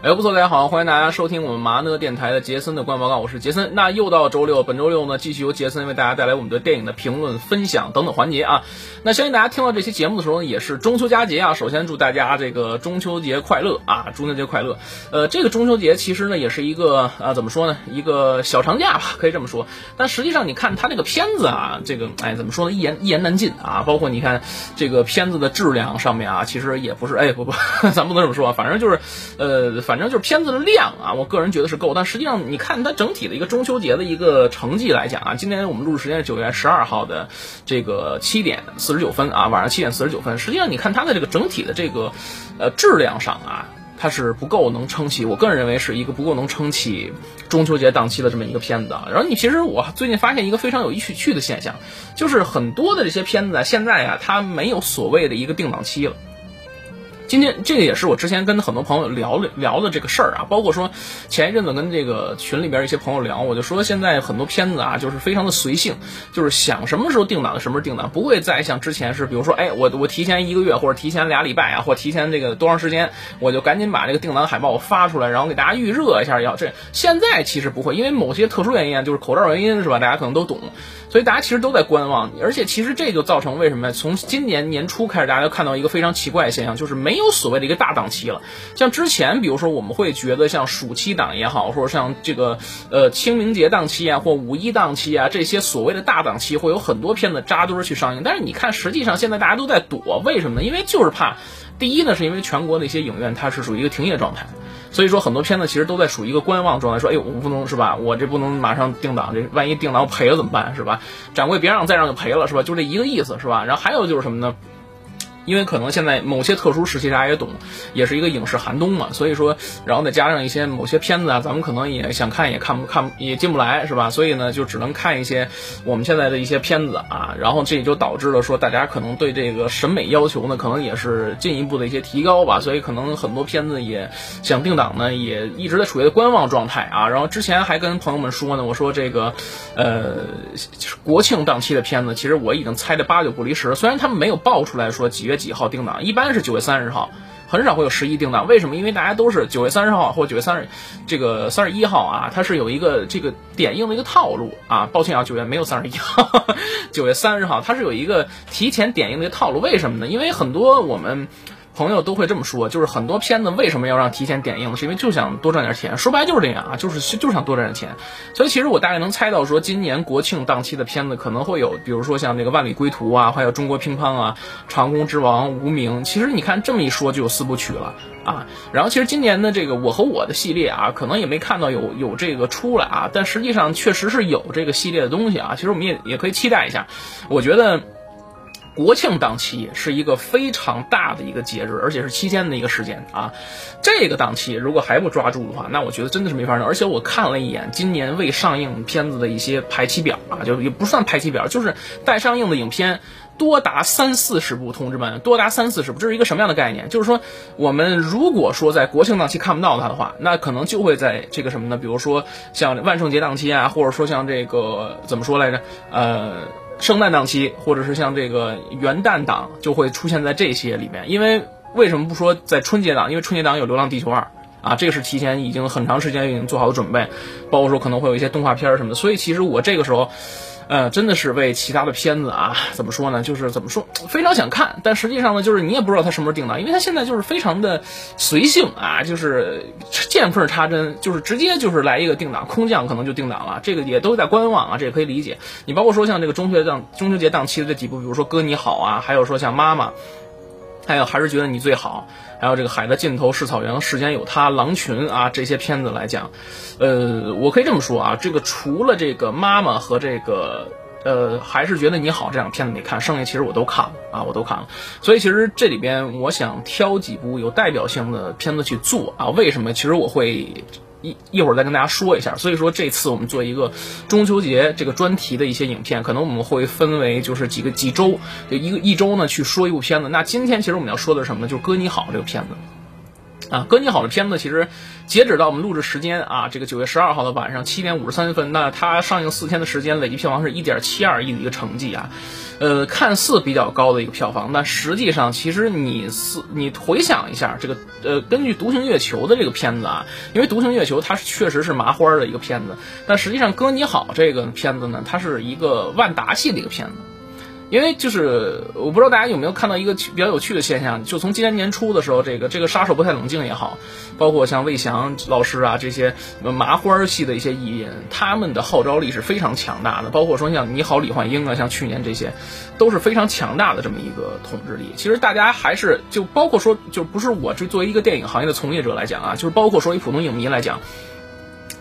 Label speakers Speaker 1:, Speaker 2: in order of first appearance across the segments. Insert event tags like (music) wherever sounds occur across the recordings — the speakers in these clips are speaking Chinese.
Speaker 1: 哎，不错，大家好，欢迎大家收听我们麻呢电台的杰森的观报告，我是杰森。那又到周六，本周六呢，继续由杰森为大家带来我们的电影的评论、分享等等环节啊。那相信大家听到这期节目的时候呢，也是中秋佳节啊。首先祝大家这个中秋节快乐啊，中秋节快乐。呃，这个中秋节其实呢，也是一个啊，怎么说呢，一个小长假吧，可以这么说。但实际上，你看它这个片子啊，这个哎，怎么说呢，一言一言难尽啊。包括你看这个片子的质量上面啊，其实也不是，哎，不不，(laughs) 咱不能这么说，反正就是呃。反正就是片子的量啊，我个人觉得是够，但实际上你看它整体的一个中秋节的一个成绩来讲啊，今天我们录制时间是九月十二号的这个七点四十九分啊，晚上七点四十九分。实际上你看它的这个整体的这个呃质量上啊，它是不够能撑起，我个人认为是一个不够能撑起中秋节档期的这么一个片子。然后你其实我最近发现一个非常有趣趣的现象，就是很多的这些片子现在啊，它没有所谓的一个定档期了。今天这个也是我之前跟很多朋友聊聊的这个事儿啊，包括说前一阵子跟这个群里边一些朋友聊，我就说现在很多片子啊，就是非常的随性，就是想什么时候定档什么时候定档，不会再像之前是，比如说，哎，我我提前一个月或者提前俩礼拜啊，或提前这个多长时间，我就赶紧把这个定档海报发出来，然后给大家预热一下要这。现在其实不会，因为某些特殊原因，就是口罩原因是吧？大家可能都懂。所以大家其实都在观望，而且其实这就造成为什么？从今年年初开始，大家就看到一个非常奇怪的现象，就是没有所谓的一个大档期了。像之前，比如说我们会觉得像暑期档也好，或者像这个呃清明节档期啊，或五一档期啊，这些所谓的大档期会有很多片子扎堆去上映。但是你看，实际上现在大家都在躲，为什么呢？因为就是怕，第一呢，是因为全国的一些影院它是属于一个停业状态。所以说很多片子其实都在属于一个观望状态，说哎呦我不能是吧，我这不能马上定档，这万一定档赔了怎么办是吧？掌柜别让再让就赔了是吧？就这一个意思是吧？然后还有就是什么呢？因为可能现在某些特殊时期大家也懂，也是一个影视寒冬嘛，所以说，然后再加上一些某些片子啊，咱们可能也想看也看不看也进不来是吧？所以呢，就只能看一些我们现在的一些片子啊，然后这也就导致了说大家可能对这个审美要求呢，可能也是进一步的一些提高吧，所以可能很多片子也想定档呢，也一直在处于观望状态啊。然后之前还跟朋友们说呢，我说这个呃国庆档期的片子，其实我已经猜的八九不离十，虽然他们没有爆出来说几月。几号定档？一般是九月三十号，很少会有十一定档。为什么？因为大家都是九月三十号或九月三十，这个三十一号啊，它是有一个这个点映的一个套路啊。抱歉啊，九月没有三十一号，(laughs) 九月三十号它是有一个提前点映的一个套路。为什么呢？因为很多我们。朋友都会这么说，就是很多片子为什么要让提前点映呢？是因为就想多赚点钱，说白就是这样啊，就是就是想多赚点钱。所以其实我大概能猜到，说今年国庆档期的片子可能会有，比如说像那个《万里归途》啊，还有《中国乒乓》啊，《长空之王》《无名》。其实你看这么一说，就有四部曲了啊。然后其实今年的这个《我和我的》系列啊，可能也没看到有有这个出来啊，但实际上确实是有这个系列的东西啊。其实我们也也可以期待一下，我觉得。国庆档期是一个非常大的一个节日，而且是七天的一个时间啊。这个档期如果还不抓住的话，那我觉得真的是没法弄。而且我看了一眼今年未上映片子的一些排期表啊，就也不算排期表，就是待上映的影片多达三四十部。同志们，多达三四十部，这是一个什么样的概念？就是说，我们如果说在国庆档期看不到它的话，那可能就会在这个什么呢？比如说像万圣节档期啊，或者说像这个怎么说来着？呃。圣诞档期，或者是像这个元旦档，就会出现在这些里面。因为为什么不说在春节档？因为春节档有《流浪地球二》啊，这个是提前已经很长时间已经做好的准备，包括说可能会有一些动画片什么的。所以其实我这个时候。呃，真的是为其他的片子啊，怎么说呢？就是怎么说，非常想看，但实际上呢，就是你也不知道他什么时候定档，因为他现在就是非常的随性啊，就是见缝插针，就是直接就是来一个定档，空降可能就定档了，这个也都在观望啊，这也可以理解。你包括说像这个中秋档中秋节档期的这几部，比如说《哥你好》啊，还有说像《妈妈》。还有还是觉得你最好，还有这个海的尽头是草原，世间有他，狼群啊这些片子来讲，呃，我可以这么说啊，这个除了这个妈妈和这个呃，还是觉得你好这两片子没看，剩下其实我都看了啊，我都看了。所以其实这里边我想挑几部有代表性的片子去做啊，为什么？其实我会。一一会儿再跟大家说一下，所以说这次我们做一个中秋节这个专题的一些影片，可能我们会分为就是几个几周，就一个一周呢去说一部片子。那今天其实我们要说的是什么呢？就是《哥你好》这个片子。啊，歌你好的片子其实截止到我们录制时间啊，这个九月十二号的晚上七点五十三分，那它上映四天的时间，累计票房是一点七二亿的一个成绩啊，呃，看似比较高的一个票房，但实际上其实你是你回想一下这个呃，根据《独行月球》的这个片子啊，因为《独行月球》它是确实是麻花的一个片子，但实际上歌你好这个片子呢，它是一个万达系的一个片子。因为就是我不知道大家有没有看到一个比较有趣的现象，就从今年年初的时候，这个这个杀手不太冷静也好，包括像魏翔老师啊这些麻花系的一些艺人，他们的号召力是非常强大的。包括说像你好李焕英啊，像去年这些，都是非常强大的这么一个统治力。其实大家还是就包括说，就不是我这作为一个电影行业的从业者来讲啊，就是包括说一普通影迷来讲。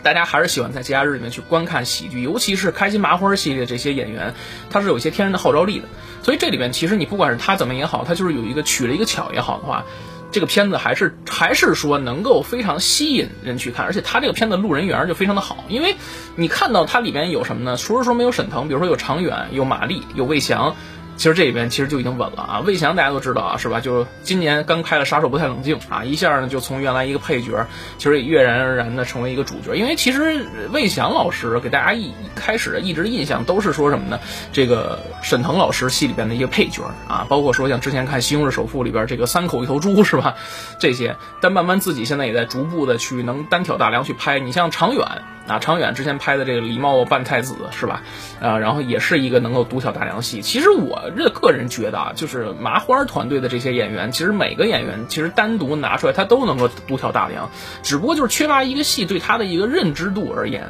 Speaker 1: 大家还是喜欢在节假日里面去观看喜剧，尤其是开心麻花系列这些演员，他是有一些天然的号召力的。所以这里面其实你不管是他怎么也好，他就是有一个取了一个巧也好的话，这个片子还是还是说能够非常吸引人去看。而且他这个片子路人缘就非常的好，因为你看到它里边有什么呢？除了说没有沈腾，比如说有常远、有马丽、有魏翔。其实这里边其实就已经稳了啊，魏翔大家都知道啊，是吧？就今年刚开了《杀手不太冷静》啊，一下呢就从原来一个配角，其实也跃然而然的成为一个主角。因为其实魏翔老师给大家一开始一直印象都是说什么呢？这个沈腾老师戏里边的一个配角啊，包括说像之前看《西红柿首富》里边这个三口一头猪是吧？这些，但慢慢自己现在也在逐步的去能单挑大梁去拍。你像常远。啊，常远之前拍的这个《狸猫扮太子》是吧？啊，然后也是一个能够独挑大梁戏。其实我这个人觉得啊，就是麻花团队的这些演员，其实每个演员其实单独拿出来，他都能够独挑大梁，只不过就是缺乏一个戏对他的一个认知度而言。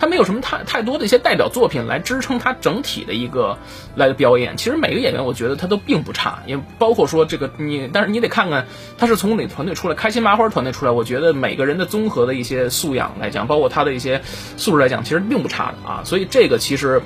Speaker 1: 他没有什么太太多的一些代表作品来支撑他整体的一个来表演。其实每个演员，我觉得他都并不差，也包括说这个你，但是你得看看他是从哪团队出来，开心麻花团队出来。我觉得每个人的综合的一些素养来讲，包括他的一些素质来讲，其实并不差的啊。所以这个其实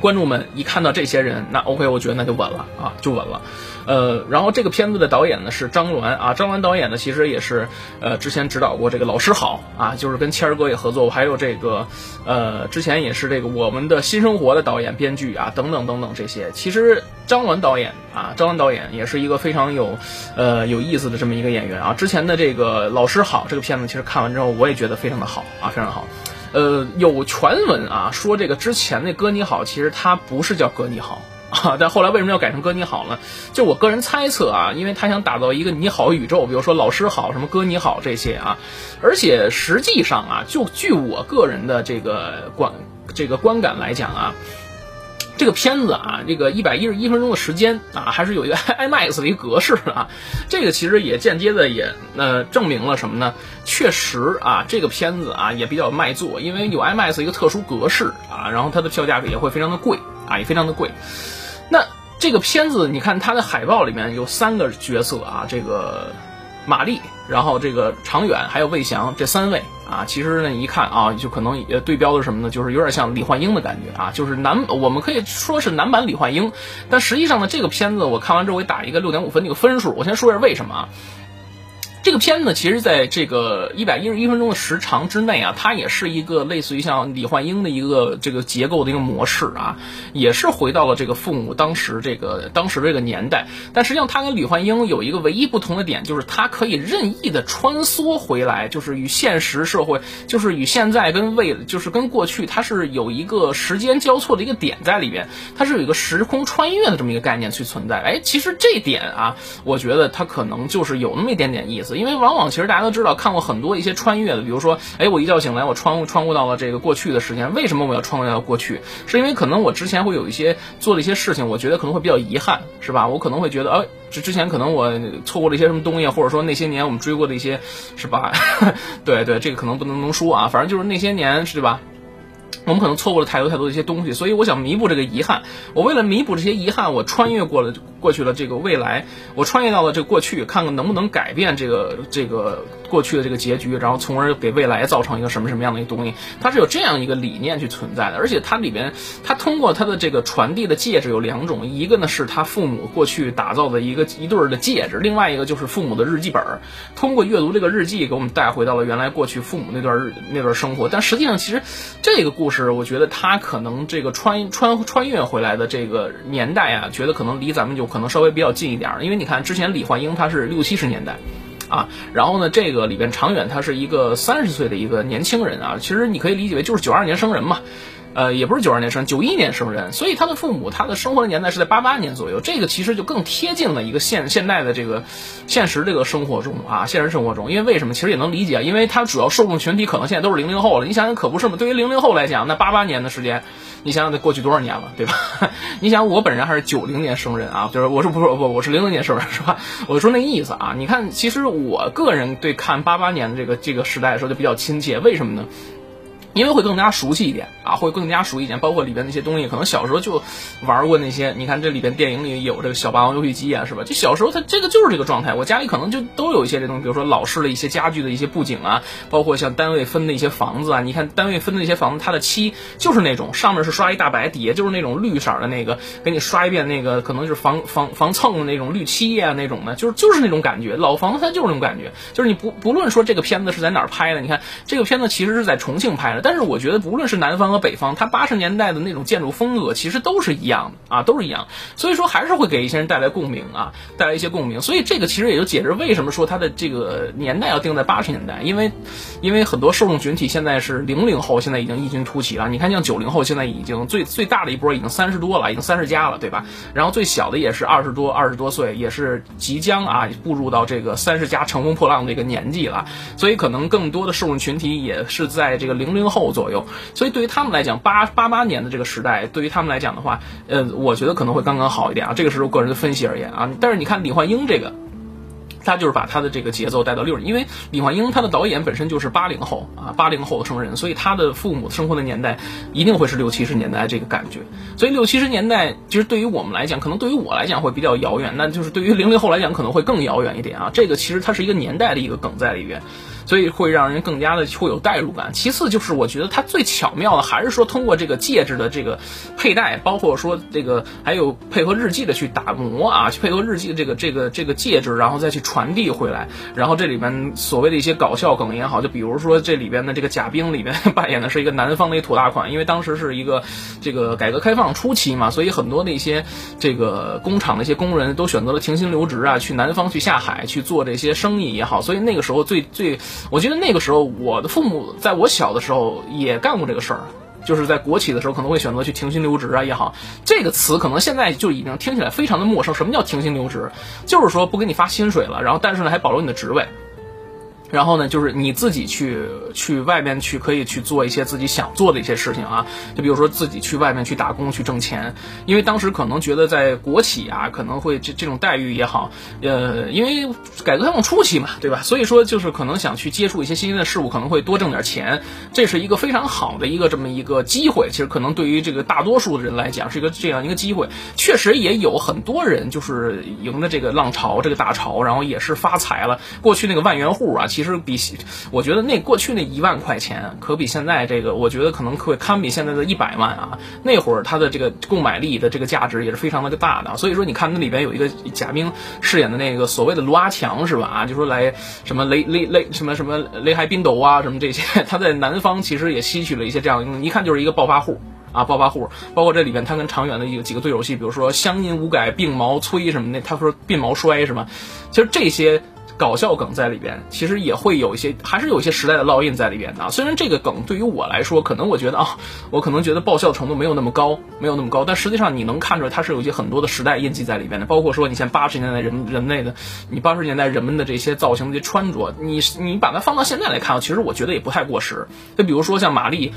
Speaker 1: 观众们一看到这些人，那 OK，我觉得那就稳了啊，就稳了。呃，然后这个片子的导演呢是张鸾啊，张鸾导演呢其实也是呃之前指导过这个《老师好》啊，就是跟谦儿哥也合作，还有这个呃之前也是这个我们的新生活的导演、编剧啊等等等等这些。其实张鸾导演啊，张鸾导演也是一个非常有呃有意思的这么一个演员啊。之前的这个《老师好》这个片子，其实看完之后我也觉得非常的好啊，非常好。呃，有传闻啊说这个之前那《哥你好》其实它不是叫《哥你好》。啊，但后来为什么要改成哥你好呢？就我个人猜测啊，因为他想打造一个你好宇宙，比如说老师好，什么哥你好这些啊，而且实际上啊，就据我个人的这个观这个观感来讲啊，这个片子啊，这个一百一十一分钟的时间啊，还是有一个 (laughs) IMAX 的一个格式啊，这个其实也间接的也呃证明了什么呢？确实啊，这个片子啊也比较卖座，因为有 IMAX 一个特殊格式啊，然后它的票价也会非常的贵啊，也非常的贵。那这个片子，你看它的海报里面有三个角色啊，这个马丽，然后这个常远，还有魏翔这三位啊，其实呢一看啊，就可能也对标的什么呢？就是有点像李焕英的感觉啊，就是男，我们可以说是男版李焕英，但实际上呢，这个片子我看完之后，我打一个六点五分那个分数。我先说一下为什么啊。这个片子其实，在这个一百一十一分钟的时长之内啊，它也是一个类似于像李焕英的一个这个结构的一个模式啊，也是回到了这个父母当时这个当时这个年代。但实际上，它跟李焕英有一个唯一不同的点，就是它可以任意的穿梭回来，就是与现实社会，就是与现在跟未，就是跟过去，它是有一个时间交错的一个点在里边，它是有一个时空穿越的这么一个概念去存在。哎，其实这点啊，我觉得它可能就是有那么一点点意思。因为往往其实大家都知道看过很多一些穿越的，比如说，哎，我一觉醒来，我穿穿过到了这个过去的时间。为什么我要穿越到过去？是因为可能我之前会有一些做了一些事情，我觉得可能会比较遗憾，是吧？我可能会觉得，哎，这之前可能我错过了一些什么东西，或者说那些年我们追过的一些，是吧？(laughs) 对对，这个可能不能能说啊，反正就是那些年，是吧？我们可能错过了太多太多的一些东西，所以我想弥补这个遗憾。我为了弥补这些遗憾，我穿越过了过去了这个未来，我穿越到了这过去，看看能不能改变这个这个。过去的这个结局，然后从而给未来造成一个什么什么样的一个东西，它是有这样一个理念去存在的，而且它里边，它通过它的这个传递的戒指有两种，一个呢是他父母过去打造的一个一对儿的戒指，另外一个就是父母的日记本，通过阅读这个日记，给我们带回到了原来过去父母那段日那段生活。但实际上，其实这个故事，我觉得它可能这个穿穿穿越回来的这个年代啊，觉得可能离咱们就可能稍微比较近一点儿，因为你看之前李焕英他是六七十年代。啊。然后呢，这个里边长远他是一个三十岁的一个年轻人啊，其实你可以理解为就是九二年生人嘛。呃，也不是九二年生，九一年生人，所以他的父母他的生活的年代是在八八年左右，这个其实就更贴近了一个现现代的这个现实这个生活中啊，现实生活中，因为为什么？其实也能理解，因为他主要受众群体可能现在都是零零后了，你想想可不是吗？对于零零后来讲，那八八年的时间，你想想得过去多少年了，对吧？(laughs) 你想我本人还是九零年生人啊，就是我是不是不我是零零年生人是吧？我说那意思啊，你看，其实我个人对看八八年的这个这个时代的时候就比较亲切，为什么呢？因为会更加熟悉一点啊，会更加熟悉一点，包括里边那些东西，可能小时候就玩过那些。你看这里边电影里有这个小霸王游戏机啊，是吧？就小时候它这个就是这个状态。我家里可能就都有一些这东西，比如说老式的一些家具的一些布景啊，包括像单位分的一些房子啊。你看单位分的那些房子，它的漆就是那种上面是刷一大白，底下就是那种绿色的那个，给你刷一遍那个可能就是防防防蹭的那种绿漆啊那种的，就是就是那种感觉。老房子它就是那种感觉，就是你不不论说这个片子是在哪儿拍的，你看这个片子其实是在重庆拍的。但是我觉得，不论是南方和北方，它八十年代的那种建筑风格，其实都是一样的啊，都是一样。所以说，还是会给一些人带来共鸣啊，带来一些共鸣。所以这个其实也就解释为什么说它的这个年代要定在八十年代，因为因为很多受众群体现在是零零后，现在已经异军突起了。你看，像九零后现在已经最最大的一波已经三十多了，已经三十加了，对吧？然后最小的也是二十多二十多岁，也是即将啊步入到这个三十加乘风破浪的一个年纪了。所以可能更多的受众群体也是在这个零零后左右。所以对于他们来讲，八八八年的这个时代，对于他们来讲的话，呃，我觉得可能会刚刚好一点啊。这个是我个人的分析而言啊。但是你看李焕英这个。他就是把他的这个节奏带到六十，因为李焕英他的导演本身就是八零后啊，八零后的生人，所以他的父母生活的年代一定会是六七十年代这个感觉。所以六七十年代其实对于我们来讲，可能对于我来讲会比较遥远，那就是对于零零后来讲可能会更遥远一点啊。这个其实它是一个年代的一个梗在里边，所以会让人更加的会有代入感。其次就是我觉得它最巧妙的还是说通过这个戒指的这个佩戴，包括说这个还有配合日记的去打磨啊，去配合日记的这个这个这个戒指，然后再去。传递回来，然后这里面所谓的一些搞笑梗也好，就比如说这里边的这个贾冰里面扮演的是一个南方的一土大款，因为当时是一个这个改革开放初期嘛，所以很多的一些这个工厂的一些工人都选择了停薪留职啊，去南方去下海去做这些生意也好，所以那个时候最最，我记得那个时候我的父母在我小的时候也干过这个事儿。就是在国企的时候可能会选择去停薪留职啊也好，这个词可能现在就已经听起来非常的陌生。什么叫停薪留职？就是说不给你发薪水了，然后但是呢还保留你的职位。然后呢，就是你自己去去外面去，可以去做一些自己想做的一些事情啊。就比如说自己去外面去打工去挣钱，因为当时可能觉得在国企啊，可能会这这种待遇也好，呃，因为改革开放初期嘛，对吧？所以说就是可能想去接触一些新鲜的事物，可能会多挣点钱，这是一个非常好的一个这么一个机会。其实可能对于这个大多数的人来讲，是一个这样一个机会。确实也有很多人就是迎着这个浪潮，这个大潮，然后也是发财了。过去那个万元户啊，其其实比我觉得那过去那一万块钱，可比现在这个，我觉得可能会堪比现在的一百万啊。那会儿它的这个购买力的这个价值也是非常的大的。所以说，你看那里边有一个贾冰饰演的那个所谓的罗阿强是吧？啊，就说来什么雷雷雷什么什么雷海冰斗啊，什么这些，他在南方其实也吸取了一些这样，一看就是一个暴发户啊，暴发户。包括这里边他跟常远的一个几个对手戏，比如说乡音无改鬓毛衰什么的，他说鬓毛衰是吗？其实这些。搞笑梗在里边，其实也会有一些，还是有一些时代的烙印在里边的。虽然这个梗对于我来说，可能我觉得啊，我可能觉得爆笑程度没有那么高，没有那么高，但实际上你能看出来，它是有一些很多的时代印记在里边的。包括说，你像八十年代人人类的，你八十年代人们的这些造型、这些穿着，你你把它放到现在来看，其实我觉得也不太过时。就比如说像玛丽，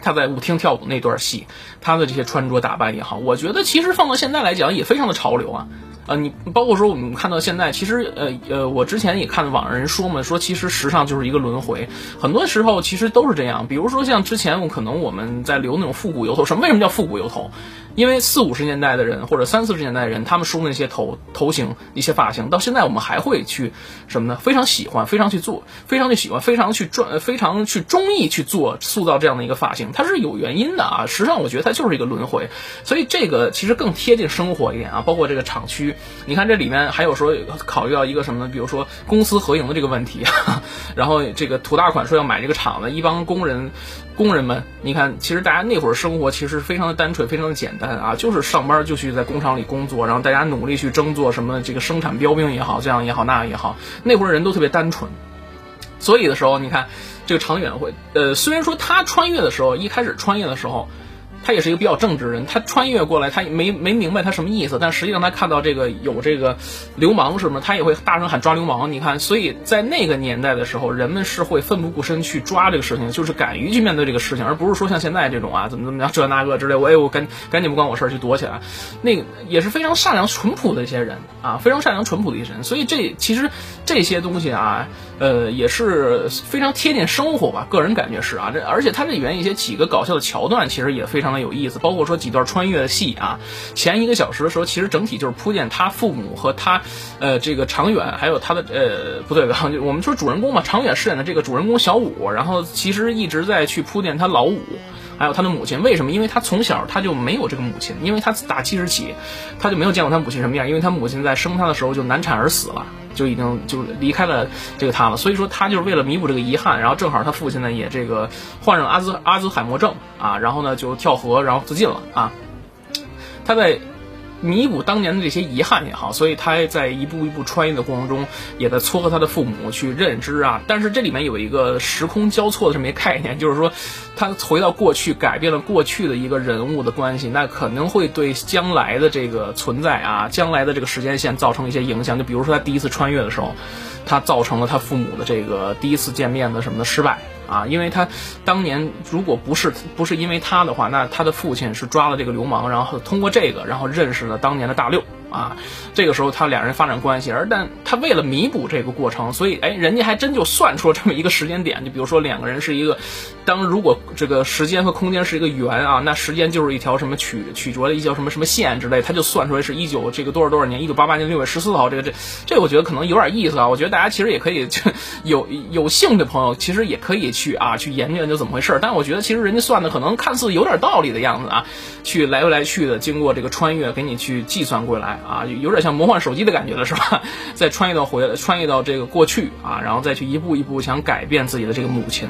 Speaker 1: 她在舞厅跳舞那段戏，她的这些穿着打扮也好，我觉得其实放到现在来讲也非常的潮流啊。呃，你包括说我们看到现在，其实呃呃，我之前也看网上人说嘛，说其实时尚就是一个轮回，很多时候其实都是这样。比如说像之前我可能我们在留那种复古油头，什么为什么叫复古油头？因为四五十年代的人或者三四十年代的人，他们梳那些头头型一些发型，到现在我们还会去什么呢？非常喜欢，非常去做，非常去喜欢，非常去专，非常去中意去做塑造这样的一个发型，它是有原因的啊。时尚我觉得它就是一个轮回，所以这个其实更贴近生活一点啊。包括这个厂区。你看这里面还有说考虑到一个什么呢？比如说公私合营的这个问题，然后这个土大款说要买这个厂子，一帮工人，工人们，你看其实大家那会儿生活其实非常的单纯，非常的简单啊，就是上班就去在工厂里工作，然后大家努力去争做什么这个生产标兵也好，这样也好那样也好，那会儿人都特别单纯，所以的时候你看这个常远会，呃，虽然说他穿越的时候一开始穿越的时候。他也是一个比较正直的人，他穿越过来，他没没明白他什么意思，但实际上他看到这个有这个流氓什么，他也会大声喊抓流氓。你看，所以在那个年代的时候，人们是会奋不顾身去抓这个事情，就是敢于去面对这个事情，而不是说像现在这种啊怎么怎么样这那个之类，我哎我赶赶紧不关我事儿去躲起来。那个也是非常善良淳朴的一些人啊，非常善良淳朴的一些人。所以这其实这些东西啊，呃也是非常贴近生活吧，个人感觉是啊。这而且他这里面一些几个搞笑的桥段，其实也非常。有意思，包括说几段穿越的戏啊，前一个小时的时候，其实整体就是铺垫他父母和他，呃，这个长远，还有他的呃，不对，我们说主人公嘛，长远饰演的这个主人公小五，然后其实一直在去铺垫他老五，还有他的母亲，为什么？因为他从小他就没有这个母亲，因为他打记事起，他就没有见过他母亲什么样，因为他母亲在生他的时候就难产而死了。就已经就离开了这个他了，所以说他就是为了弥补这个遗憾，然后正好他父亲呢也这个患上阿兹阿兹海默症啊，然后呢就跳河然后自尽了啊，他在。弥补当年的这些遗憾也好，所以他在一步一步穿越的过程中，也在撮合他的父母去认知啊。但是这里面有一个时空交错的这么一个概念，就是说，他回到过去，改变了过去的一个人物的关系，那可能会对将来的这个存在啊，将来的这个时间线造成一些影响。就比如说他第一次穿越的时候，他造成了他父母的这个第一次见面的什么的失败。啊，因为他当年如果不是不是因为他的话，那他的父亲是抓了这个流氓，然后通过这个，然后认识了当年的大六。啊，这个时候他两人发展关系，而但他为了弥补这个过程，所以哎，人家还真就算出了这么一个时间点，就比如说两个人是一个，当如果这个时间和空间是一个圆啊，那时间就是一条什么曲曲折的一条什么什么线之类，他就算出来是一九这个多少多少年，一九八八年六月十四号，这个这这我觉得可能有点意思啊，我觉得大家其实也可以有有兴趣的朋友，其实也可以去啊去研究研究怎么回事，但我觉得其实人家算的可能看似有点道理的样子啊，去来回来去的经过这个穿越给你去计算过来。啊，有点像魔幻手机的感觉了，是吧？(laughs) 再穿越到回，穿越到这个过去啊，然后再去一步一步想改变自己的这个母亲。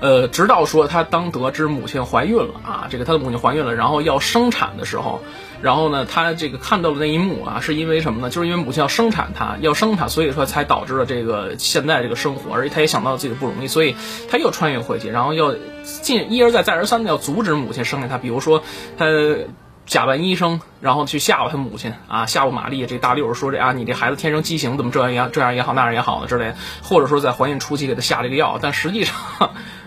Speaker 1: 呃，直到说他当得知母亲怀孕了啊，这个他的母亲怀孕了，然后要生产的时候，然后呢，他这个看到了那一幕啊，是因为什么呢？就是因为母亲要生产他，要生产，所以说才导致了这个现在这个生活，而且他也想到自己的不容易，所以他又穿越回去，然后要进一而再再而三的要阻止母亲生下他，比如说他。假扮医生，然后去吓唬他母亲啊，吓唬玛丽这大六说这啊，你这孩子天生畸形，怎么这样也这样也好，那样也好的之类的，或者说在怀孕初期给他下这个药，但实际上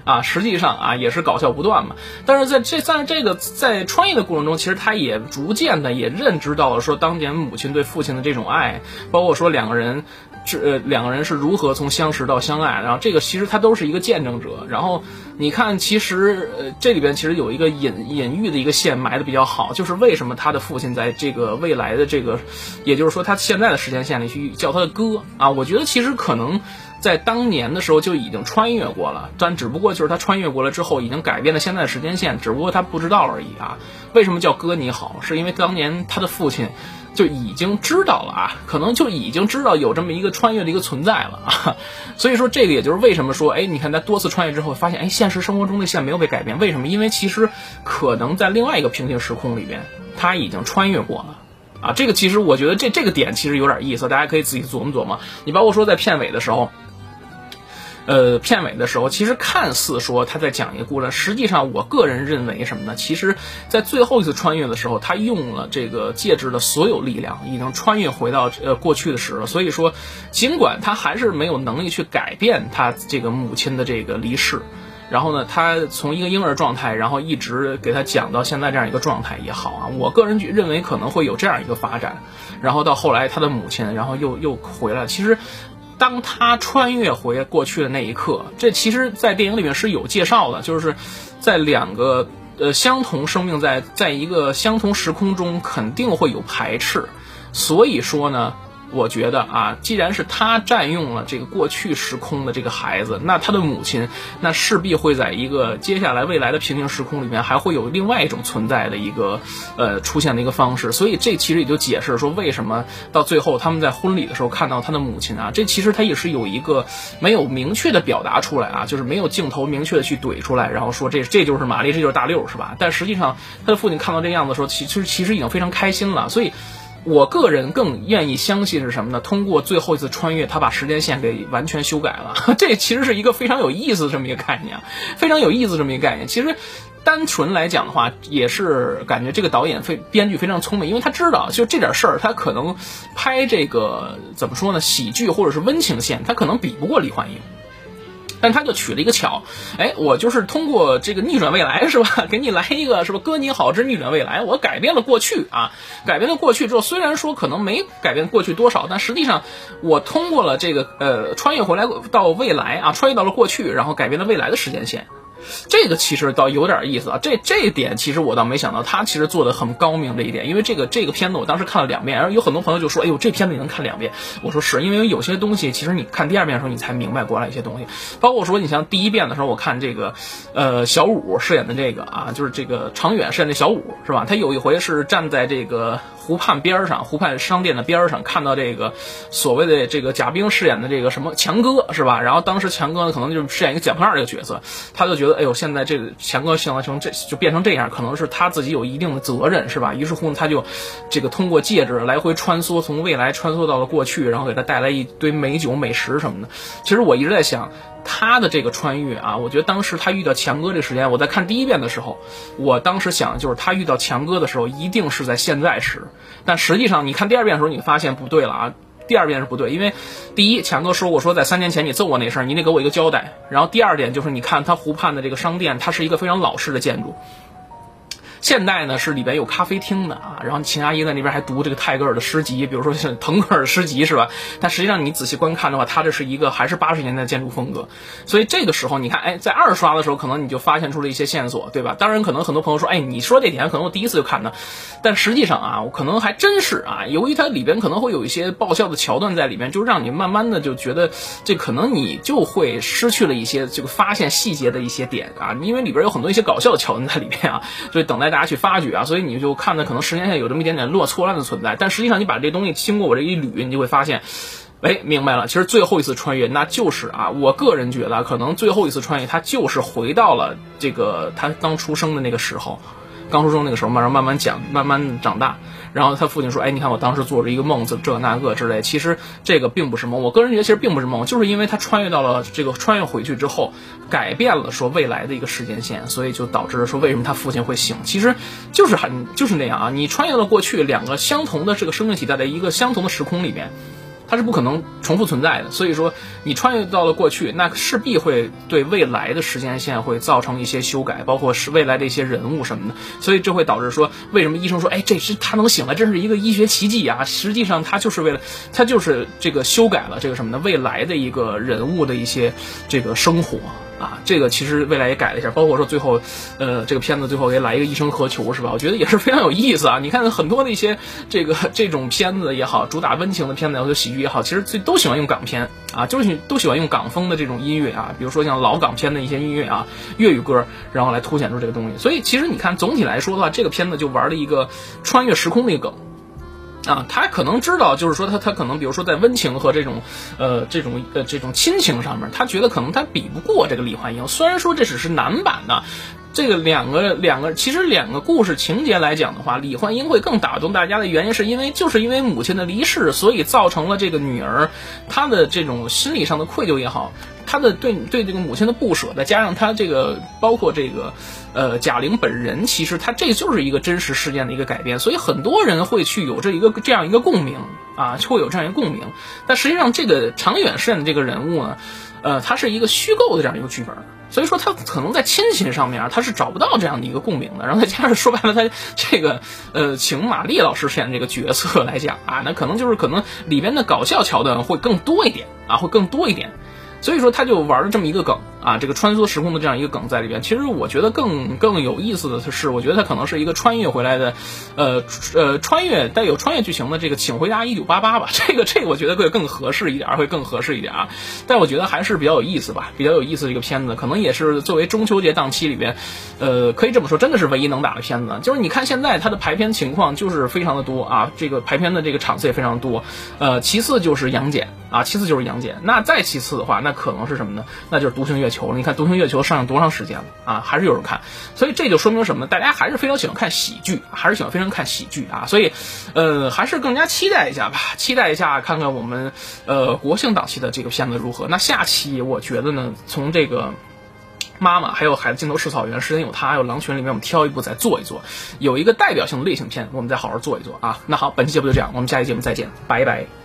Speaker 1: 啊，实际上啊也是搞笑不断嘛。但是在这在这个在穿越的过程中，其实他也逐渐的也认知到了说当年母亲对父亲的这种爱，包括说两个人。这两个人是如何从相识到相爱，然后这个其实他都是一个见证者。然后你看，其实呃这里边其实有一个隐隐喻的一个线埋的比较好，就是为什么他的父亲在这个未来的这个，也就是说他现在的时间线里去叫他的哥啊。我觉得其实可能在当年的时候就已经穿越过了，但只不过就是他穿越过了之后已经改变了现在的时间线，只不过他不知道而已啊。为什么叫哥你好？是因为当年他的父亲。就已经知道了啊，可能就已经知道有这么一个穿越的一个存在了啊，(laughs) 所以说这个也就是为什么说，哎，你看他多次穿越之后发现，哎，现实生活中的线没有被改变，为什么？因为其实可能在另外一个平行时空里边，他已经穿越过了啊。这个其实我觉得这这个点其实有点意思，大家可以自己琢磨琢磨。你包括说在片尾的时候。呃，片尾的时候，其实看似说他在讲一个故事，实际上我个人认为什么呢？其实，在最后一次穿越的时候，他用了这个戒指的所有力量，已经穿越回到呃过去的时了。所以说，尽管他还是没有能力去改变他这个母亲的这个离世，然后呢，他从一个婴儿状态，然后一直给他讲到现在这样一个状态也好啊，我个人认为可能会有这样一个发展，然后到后来他的母亲，然后又又回来，其实。当他穿越回过去的那一刻，这其实，在电影里面是有介绍的，就是在两个呃相同生命在在一个相同时空中，肯定会有排斥，所以说呢，我觉得啊，既然是他占用了这个过去时空的这个孩子，那他的母亲那势必会在一个接下来未来的平行时空里面，还会有另外一种存在的一个呃出现的一个方式。所以这其实也就解释说，为什么到最后他们在婚礼的时候看到他的母亲啊，这其实他也是有一个没有明确的表达出来啊，就是没有镜头明确的去怼出来，然后说这这就是玛丽，这就是大六，是吧？但实际上他的父亲看到这样子的时候，其实其实已经非常开心了，所以。我个人更愿意相信是什么呢？通过最后一次穿越，他把时间线给完全修改了。(laughs) 这其实是一个非常有意思这么一个概念，非常有意思这么一个概念。其实，单纯来讲的话，也是感觉这个导演非编剧非常聪明，因为他知道就这点事儿，他可能拍这个怎么说呢？喜剧或者是温情线，他可能比不过李焕英。但他就取了一个巧，哎，我就是通过这个逆转未来是吧？给你来一个是吧？哥你好之逆转未来，我改变了过去啊，改变了过去之后，虽然说可能没改变过去多少，但实际上我通过了这个呃穿越回来到未来啊，穿越到了过去，然后改变了未来的时间线。这个其实倒有点意思啊，这这点其实我倒没想到，他其实做的很高明这一点，因为这个这个片子我当时看了两遍，然后有很多朋友就说，哎呦，这片子你能看两遍？我说是因为有些东西其实你看第二遍的时候你才明白过来一些东西，包括说你像第一遍的时候，我看这个，呃，小五饰演的这个啊，就是这个常远饰演的小五是吧？他有一回是站在这个。湖畔边上，湖畔商店的边上，看到这个所谓的这个贾冰饰演的这个什么强哥是吧？然后当时强哥呢，可能就是饰演一个捡破烂这个角色，他就觉得，哎呦，现在这个强哥现在成这就变成这样，可能是他自己有一定的责任是吧？于是乎呢，他就这个通过戒指来回穿梭，从未来穿梭到了过去，然后给他带来一堆美酒美食什么的。其实我一直在想。他的这个穿越啊，我觉得当时他遇到强哥这个时间，我在看第一遍的时候，我当时想的就是他遇到强哥的时候一定是在现在时，但实际上你看第二遍的时候，你发现不对了啊，第二遍是不对，因为第一强哥说过说在三年前你揍我那事儿，你得给我一个交代，然后第二点就是你看他湖畔的这个商店，它是一个非常老式的建筑。现代呢是里边有咖啡厅的啊，然后秦阿姨在那边还读这个泰戈尔的诗集，比如说像腾格尔诗集是吧？但实际上你仔细观看的话，它这是一个还是八十年代建筑风格。所以这个时候你看，哎，在二刷的时候，可能你就发现出了一些线索，对吧？当然，可能很多朋友说，哎，你说这点可能我第一次就看的，但实际上啊，我可能还真是啊，由于它里边可能会有一些爆笑的桥段在里面，就让你慢慢的就觉得这可能你就会失去了一些这个发现细节的一些点啊，因为里边有很多一些搞笑的桥段在里面啊，所以等待。大家去发掘啊，所以你就看的可能时间线有这么一点点落错乱的存在，但实际上你把这东西经过我这一捋，你就会发现，哎，明白了，其实最后一次穿越那就是啊，我个人觉得可能最后一次穿越，它就是回到了这个他刚出生的那个时候。刚出生那个时候慢慢慢慢讲，慢慢长大，然后他父亲说：“哎，你看我当时做着一个梦，这这那个之类。其实这个并不是梦，我个人觉得其实并不是梦，就是因为他穿越到了这个穿越回去之后，改变了说未来的一个时间线，所以就导致说为什么他父亲会醒，其实就是很就是那样啊。你穿越了过去，两个相同的这个生命体在一个相同的时空里面。”它是不可能重复存在的，所以说你穿越到了过去，那势必会对未来的时间线会造成一些修改，包括是未来的一些人物什么的，所以这会导致说，为什么医生说，哎，这是他能醒来，这是一个医学奇迹啊？实际上他就是为了，他就是这个修改了这个什么呢？未来的一个人物的一些这个生活。啊，这个其实未来也改了一下，包括说最后，呃，这个片子最后也来一个一生何求，是吧？我觉得也是非常有意思啊。你看很多的一些这个这种片子也好，主打温情的片子或者喜剧也好，其实最都喜欢用港片啊，就是都喜欢用港风的这种音乐啊，比如说像老港片的一些音乐啊，粤语歌，然后来凸显出这个东西。所以其实你看总体来说的话，这个片子就玩了一个穿越时空的一个梗。啊，他可能知道，就是说他他可能，比如说在温情和这种，呃，这种呃这种亲情上面，他觉得可能他比不过这个李焕英。虽然说这只是男版的，这个两个两个其实两个故事情节来讲的话，李焕英会更打动大家的原因，是因为就是因为母亲的离世，所以造成了这个女儿她的这种心理上的愧疚也好。她的对对这个母亲的不舍，再加上她这个包括这个，呃，贾玲本人，其实她这就是一个真实事件的一个改编，所以很多人会去有这一个这样一个共鸣啊，会有这样一个共鸣。但实际上，这个常远饰演的这个人物呢，呃，他是一个虚构的这样一个剧本，所以说他可能在亲情上面他是找不到这样的一个共鸣的。然后再加上说白了，他这个呃，请马丽老师饰演这个角色来讲啊，那可能就是可能里边的搞笑桥段会更多一点啊，会更多一点。所以说他就玩了这么一个梗啊，这个穿梭时空的这样一个梗在里边。其实我觉得更更有意思的是，我觉得它可能是一个穿越回来的，呃呃穿越带有穿越剧情的这个《请回答一九八八》吧。(laughs) 这个这个我觉得会更合适一点，会更合适一点啊。但我觉得还是比较有意思吧，比较有意思的一个片子，可能也是作为中秋节档期里边，呃，可以这么说，真的是唯一能打的片子。就是你看现在它的排片情况就是非常的多啊，这个排片的这个场次也非常多。呃，其次就是杨戬啊，其次就是杨戬。那再其次的话，那可能是什么呢？那就是独行月球了。你看独行月球上映多长时间了啊？还是有人看，所以这就说明什么呢？大家还是非常喜欢看喜剧，还是喜欢非常看喜剧啊。所以，呃，还是更加期待一下吧，期待一下看看我们呃国庆档期的这个片子如何。那下期我觉得呢，从这个。妈妈，还有孩子，镜头是草原，时间有他，还有狼群里面，我们挑一部再做一做，有一个代表性的类型片，我们再好好做一做啊。那好，本期节目就这样，我们下期节目再见，拜拜。